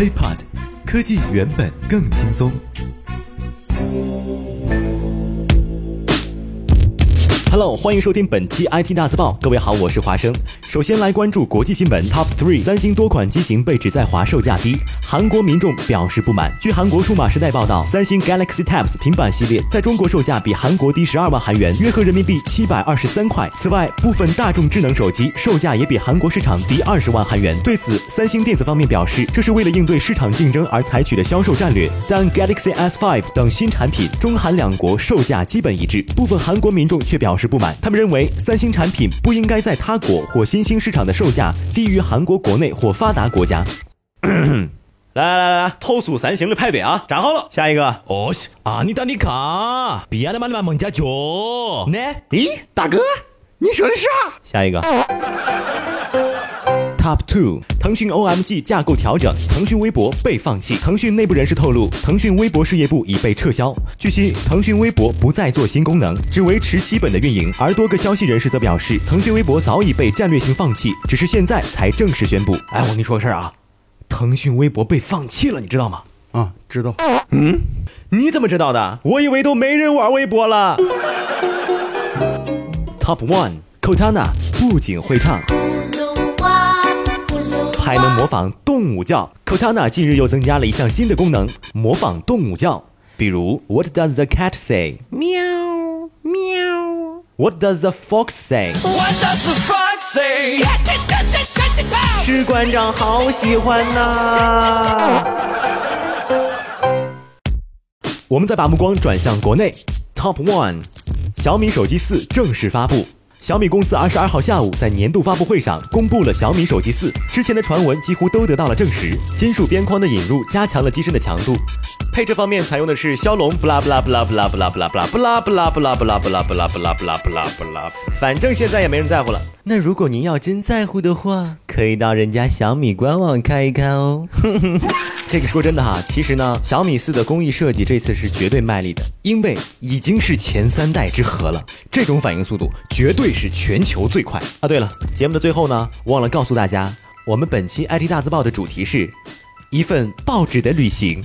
HeyPod，科技原本更轻松。Hello，欢迎收听本期 IT 大字报。各位好，我是华生。首先来关注国际新闻 Top Three。三星多款机型被指在华售价低，韩国民众表示不满。据韩国数码时代报道，三星 Galaxy Tabs 平板系列在中国售价比韩国低十二万韩元，约合人民币七百二十三块。此外，部分大众智能手机售价也比韩国市场低二十万韩元。对此，三星电子方面表示，这是为了应对市场竞争而采取的销售战略。但 Galaxy S5 等新产品，中韩两国售价基本一致，部分韩国民众却表示不满。他们认为，三星产品不应该在他国或新兴市场的售价低于韩国国内或发达国家。来来来来，投诉三星的排队啊，站好了，下一个。哦，阿尼达尼卡，比亚的马里马蒙加脚。呢？咦，大哥，你说的啥？下一个。Top two，腾讯 OMG 架构调整，腾讯微博被放弃。腾讯内部人士透露，腾讯微博事业部已被撤销。据悉，腾讯微博不再做新功能，只维持基本的运营。而多个消息人士则表示，腾讯微博早已被战略性放弃，只是现在才正式宣布。哎，我跟你说个事儿啊，腾讯微博被放弃了，你知道吗？啊，知道。嗯，你怎么知道的？我以为都没人玩微博了。Top one，Cortana 不仅会唱。还能模仿动物叫。Cortana 近日又增加了一项新的功能，模仿动物叫。比如，What does the cat say？喵喵。What does the fox say？What does the fox say？士官长好喜欢呐。我们再把目光转向国内，Top one，小米手机四正式发布。小米公司二十二号下午在年度发布会上公布了小米手机四，之前的传闻几乎都得到了证实。金属边框的引入加强了机身的强度，配置方面采用的是骁龙，不啦不啦不啦不啦不啦不啦不啦不啦不啦不啦不啦不啦不啦不啦不啦不啦不啦，反正现在也没人在乎了。那如果您要真在乎的话，可以到人家小米官网看一看哦。这个说真的哈，其实呢，小米四的工艺设计这次是绝对卖力的，因为已经是前三代之和了，这种反应速度绝对是全球最快啊！对了，节目的最后呢，忘了告诉大家，我们本期 IT 大字报的主题是一份报纸的旅行。